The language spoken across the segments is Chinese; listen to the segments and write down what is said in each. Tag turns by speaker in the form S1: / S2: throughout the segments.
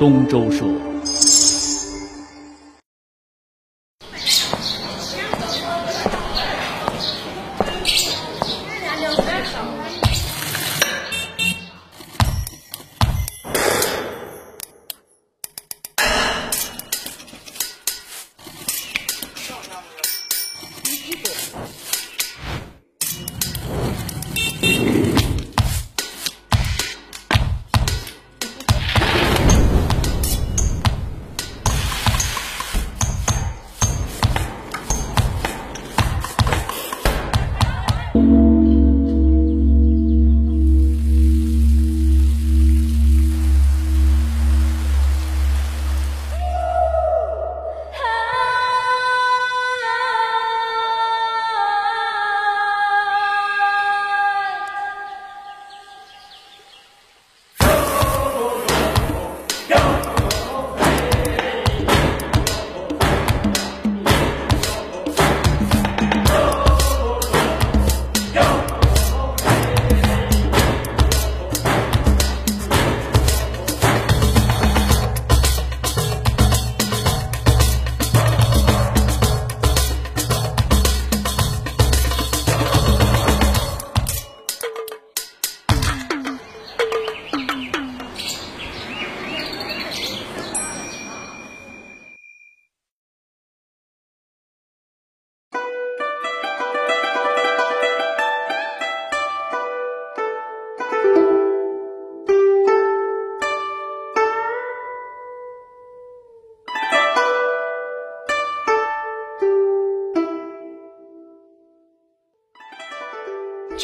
S1: 东周说。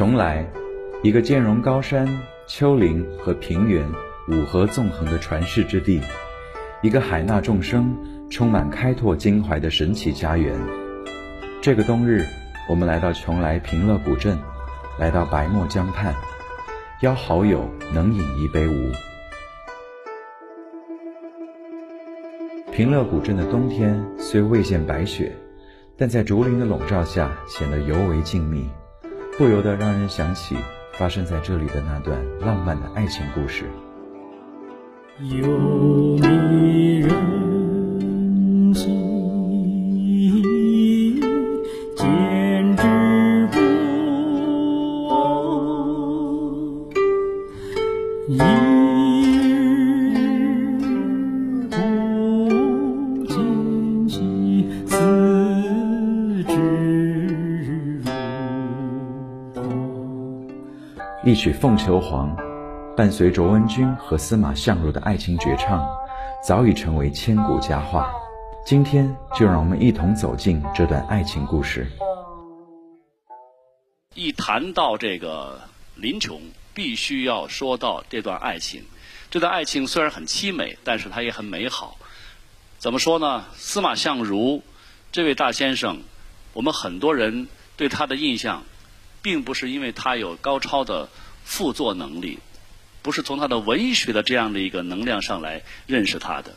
S2: 邛崃，一个兼容高山、丘陵和平原五合纵横的传世之地，一个海纳众生、充满开拓襟怀的神奇家园。这个冬日，我们来到邛崃平乐古镇，来到白墨江畔，邀好友能饮一杯无。平乐古镇的冬天虽未见白雪，但在竹林的笼罩下，显得尤为静谧。不由得让人想起发生在这里的那段浪漫的爱情故事。
S3: 有
S2: 曲《凤求凰》，伴随卓文君和司马相如的爱情绝唱，早已成为千古佳话。今天就让我们一同走进这段爱情故事。
S1: 一谈到这个林琼，必须要说到这段爱情。这段爱情虽然很凄美，但是它也很美好。怎么说呢？司马相如这位大先生，我们很多人对他的印象，并不是因为他有高超的赋作能力，不是从他的文学的这样的一个能量上来认识他的。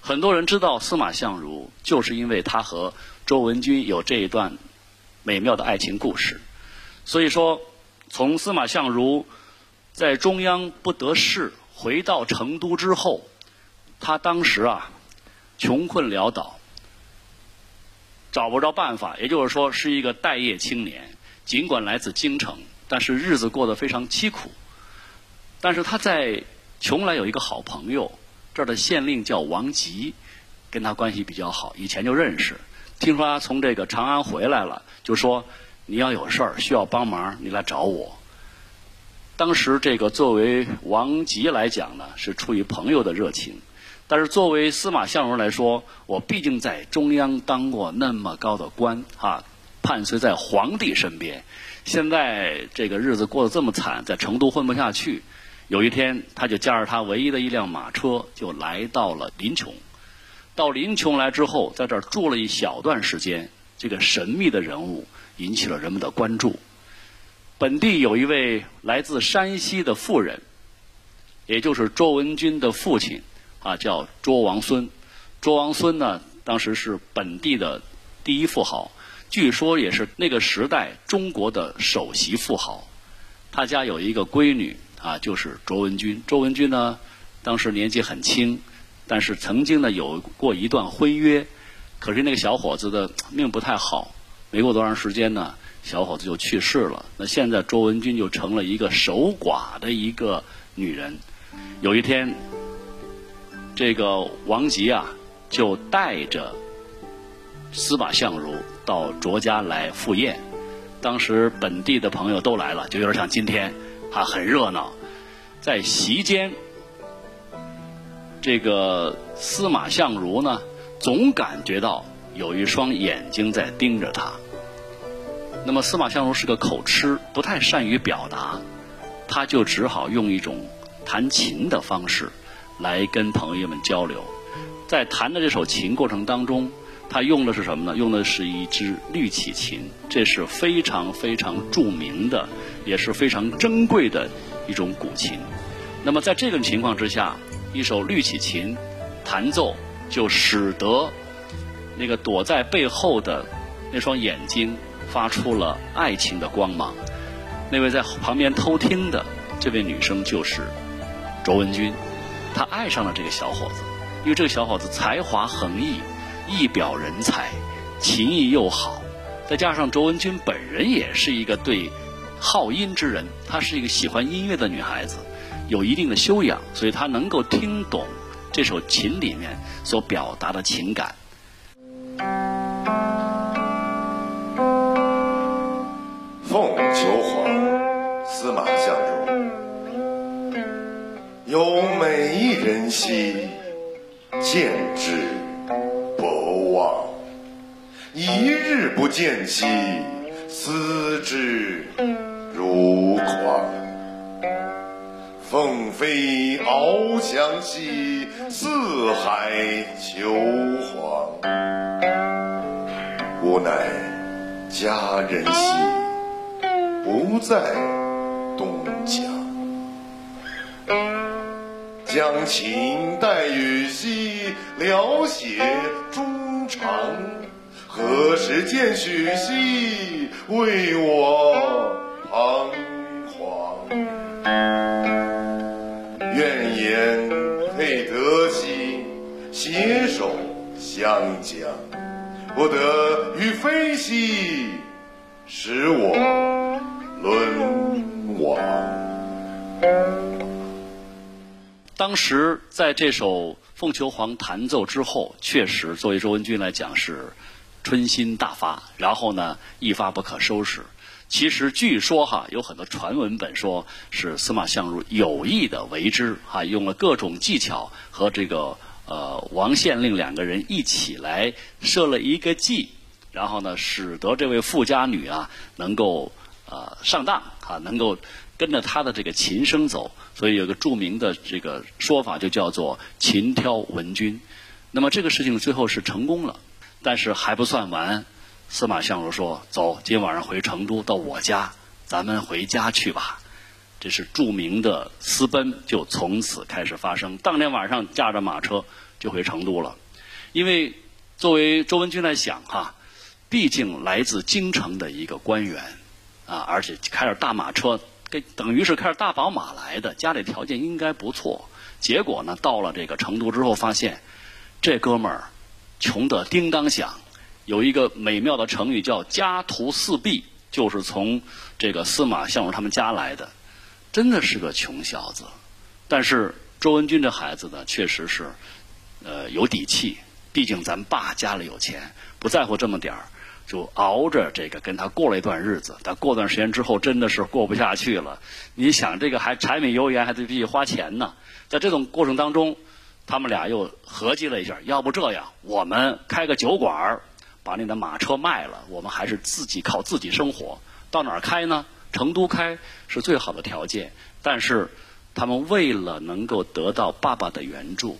S1: 很多人知道司马相如，就是因为他和周文君有这一段美妙的爱情故事。所以说，从司马相如在中央不得势，回到成都之后，他当时啊穷困潦倒，找不着办法，也就是说是一个待业青年。尽管来自京城，但是日子过得非常凄苦。但是他在邛崃有一个好朋友，这儿的县令叫王吉，跟他关系比较好，以前就认识。听说他从这个长安回来了，就说你要有事儿需要帮忙，你来找我。当时这个作为王吉来讲呢，是出于朋友的热情；但是作为司马相如来说，我毕竟在中央当过那么高的官啊，伴随在皇帝身边，现在这个日子过得这么惨，在成都混不下去。有一天，他就驾着他唯一的一辆马车，就来到了临邛。到临邛来之后，在这儿住了一小段时间，这个神秘的人物引起了人们的关注。本地有一位来自山西的妇人，也就是卓文君的父亲，啊，叫卓王孙。卓王孙呢，当时是本地的第一富豪，据说也是那个时代中国的首席富豪。他家有一个闺女，啊，就是卓文君。卓文君呢，当时年纪很轻，但是曾经呢有过一段婚约，可是那个小伙子的命不太好，没过多长时间呢，小伙子就去世了。那现在卓文君就成了一个守寡的一个女人。有一天，这个王吉啊，就带着司马相如到卓家来赴宴。当时本地的朋友都来了，就有点像今天，啊，很热闹。在席间，这个司马相如呢，总感觉到有一双眼睛在盯着他。那么司马相如是个口吃，不太善于表达，他就只好用一种弹琴的方式来跟朋友们交流。在弹的这首琴过程当中。他用的是什么呢？用的是一支绿绮琴，这是非常非常著名的，也是非常珍贵的一种古琴。那么在这种情况之下，一首绿绮琴弹奏，就使得那个躲在背后的那双眼睛发出了爱情的光芒。那位在旁边偷听的这位女生就是卓文君，她爱上了这个小伙子，因为这个小伙子才华横溢。一表人才，琴艺又好，再加上卓文君本人也是一个对好音之人，她是一个喜欢音乐的女孩子，有一定的修养，所以她能够听懂这首琴里面所表达的情感。
S4: 凤求凰，司马相如，有美一人兮，见见兮，思之如狂。凤飞翱翔兮，四海求凰。吾乃佳人兮，不在东江。将琴代予兮，聊写衷肠。何时见许兮，为我彷徨？愿言配得兮，携手相将。不得与非兮，使我沦亡。
S1: 当时在这首《凤求凰》弹奏之后，确实作为周文君来讲是。春心大发，然后呢，一发不可收拾。其实据说哈，有很多传闻本说是司马相如有意的为之，哈，用了各种技巧和这个呃王县令两个人一起来设了一个计，然后呢，使得这位富家女啊能够呃上当啊，能够跟着他的这个琴声走。所以有个著名的这个说法，就叫做“琴挑文君”。那么这个事情最后是成功了。但是还不算完，司马相如说：“走，今晚上回成都，到我家，咱们回家去吧。”这是著名的私奔，就从此开始发生。当天晚上驾着马车就回成都了，因为作为周文君来想哈，毕竟来自京城的一个官员啊，而且开着大马车，跟等于是开着大宝马来的，家里条件应该不错。结果呢，到了这个成都之后，发现这哥们儿。穷得叮当响，有一个美妙的成语叫“家徒四壁”，就是从这个司马相如他们家来的，真的是个穷小子。但是周文君这孩子呢，确实是呃有底气，毕竟咱爸家里有钱，不在乎这么点儿，就熬着这个跟他过了一段日子。但过段时间之后，真的是过不下去了。你想，这个还柴米油盐还得必须花钱呢，在这种过程当中。他们俩又合计了一下，要不这样，我们开个酒馆儿，把你的马车卖了，我们还是自己靠自己生活。到哪儿开呢？成都开是最好的条件。但是他们为了能够得到爸爸的援助，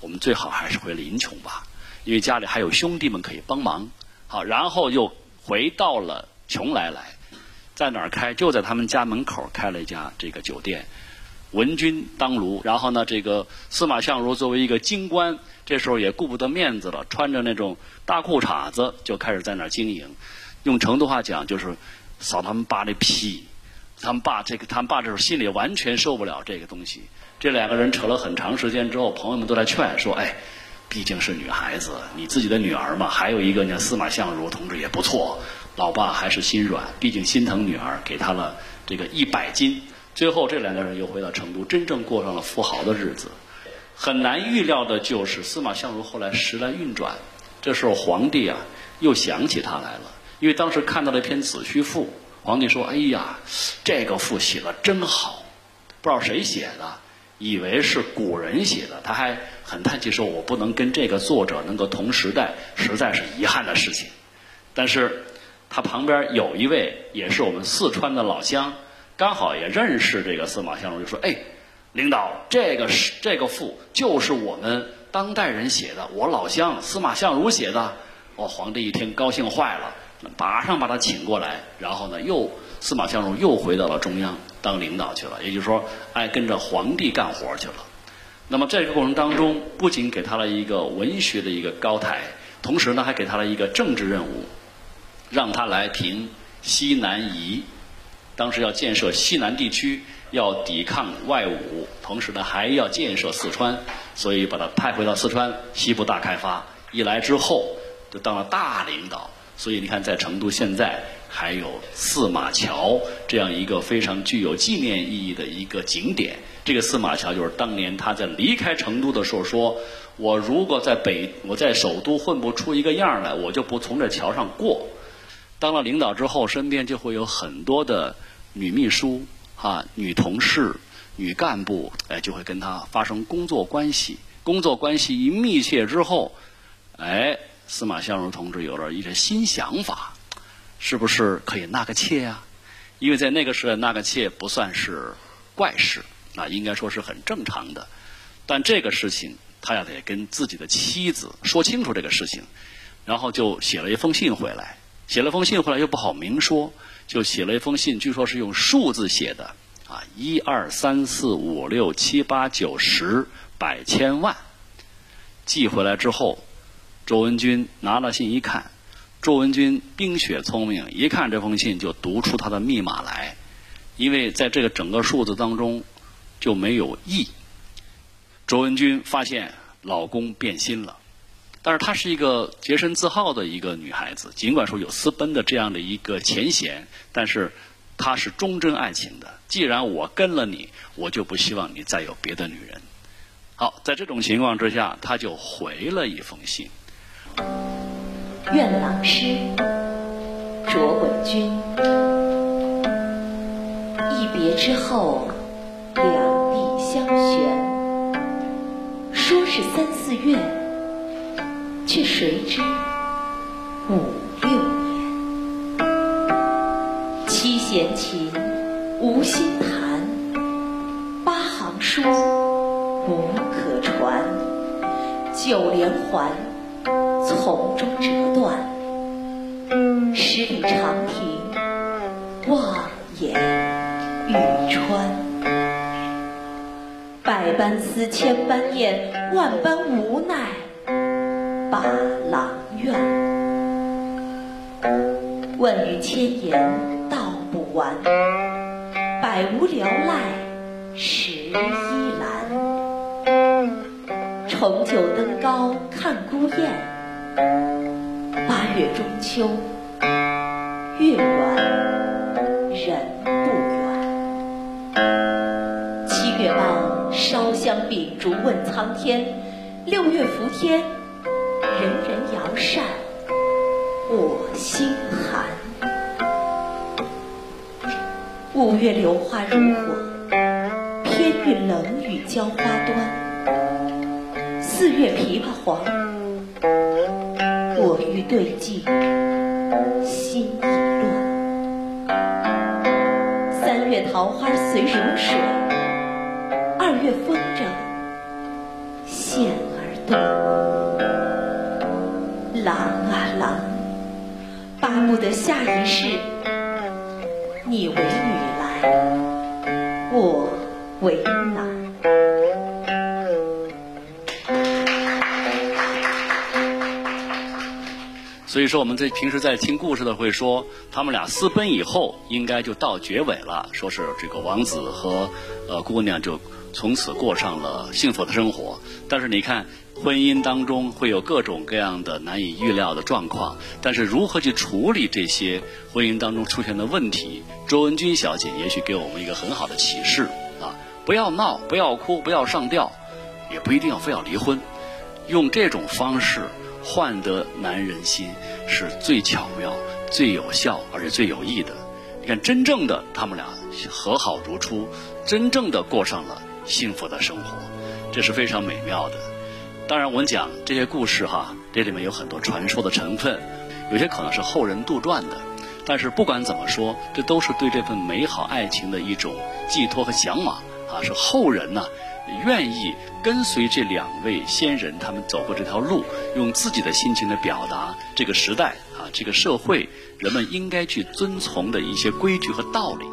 S1: 我们最好还是回临邛吧，因为家里还有兄弟们可以帮忙。好，然后又回到了邛崃来，在哪儿开？就在他们家门口开了一家这个酒店。文君当炉，然后呢，这个司马相如作为一个京官，这时候也顾不得面子了，穿着那种大裤衩子就开始在那儿经营。用成都话讲就是扫他们爸的皮，他们爸这个，他们爸这时候心里完全受不了这个东西。这两个人扯了很长时间之后，朋友们都来劝说：“哎，毕竟是女孩子，你自己的女儿嘛，还有一个呢，司马相如同志也不错。”老爸还是心软，毕竟心疼女儿，给她了这个一百金。最后，这两个人又回到成都，真正过上了富豪的日子。很难预料的就是，司马相如后来时来运转，这时候皇帝啊又想起他来了，因为当时看到了一篇《子虚赋》，皇帝说：“哎呀，这个赋写的真好，不知道谁写的，以为是古人写的，他还很叹气说：‘我不能跟这个作者能够同时代，实在是遗憾的事情。’但是。”他旁边有一位也是我们四川的老乡，刚好也认识这个司马相如，就说：“哎，领导，这个是这个赋就是我们当代人写的，我老乡司马相如写的。”哦，皇帝一听高兴坏了，马上把他请过来，然后呢，又司马相如又回到了中央当领导去了，也就是说，哎，跟着皇帝干活去了。那么这个过程当中，不仅给他了一个文学的一个高台，同时呢，还给他了一个政治任务。让他来平西南夷，当时要建设西南地区，要抵抗外侮，同时呢还要建设四川，所以把他派回到四川西部大开发。一来之后就当了大领导，所以你看在成都现在还有四马桥这样一个非常具有纪念意义的一个景点。这个四马桥就是当年他在离开成都的时候说：“我如果在北我在首都混不出一个样来，我就不从这桥上过。”当了领导之后，身边就会有很多的女秘书、啊女同事、女干部，哎，就会跟他发生工作关系。工作关系一密切之后，哎，司马相如同志有了一些新想法，是不是可以纳个妾啊？因为在那个时代，纳个妾不算是怪事，啊，应该说是很正常的。但这个事情，他要得跟自己的妻子说清楚这个事情，然后就写了一封信回来。写了封信回来又不好明说，就写了一封信，据说是用数字写的，啊，一二三四五六七八九十百千万，寄回来之后，周文君拿了信一看，周文君冰雪聪明，一看这封信就读出他的密码来，因为在这个整个数字当中就没有亿，周文君发现老公变心了。但是她是一个洁身自好的一个女孩子，尽管说有私奔的这样的一个前嫌，但是她是忠贞爱情的。既然我跟了你，我就不希望你再有别的女人。好，在这种情况之下，他就回了一封信。
S5: 愿郎诗，卓滚君。一别之后，两地相悬。说是三四月。却谁知五六年，七弦琴，无心弹，八行书，无可传。九连环，从中折断。十里长亭，望眼欲穿。百般思，千般念，万般无奈。把郎愿，问语千言道不完，百无聊赖十依兰。重九登高看孤雁，八月中秋月圆人不圆。七月半烧香秉烛问苍天，六月伏天。人人摇扇，我心寒。五月榴花如火，偏遇冷雨浇花端。四月枇杷黄，我欲对镜，心已乱。三月桃花随流水，二月风筝线儿断。郎啊郎，巴不得下一世你为女来，我为男。
S1: 所以说我们在平时在听故事的会说，他们俩私奔以后，应该就到结尾了，说是这个王子和呃姑娘就从此过上了幸福的生活。但是你看，婚姻当中会有各种各样的难以预料的状况，但是如何去处理这些婚姻当中出现的问题，周文君小姐也许给我们一个很好的启示啊！不要闹，不要哭，不要上吊，也不一定要非要离婚，用这种方式。换得男人心是最巧妙、最有效，而且最有益的。你看，真正的他们俩和好如初，真正的过上了幸福的生活，这是非常美妙的。当然，我们讲这些故事哈，这里面有很多传说的成分，有些可能是后人杜撰的。但是不管怎么说，这都是对这份美好爱情的一种寄托和向往啊，是后人呢。愿意跟随这两位先人，他们走过这条路，用自己的心情来表达这个时代啊，这个社会人们应该去遵从的一些规矩和道理。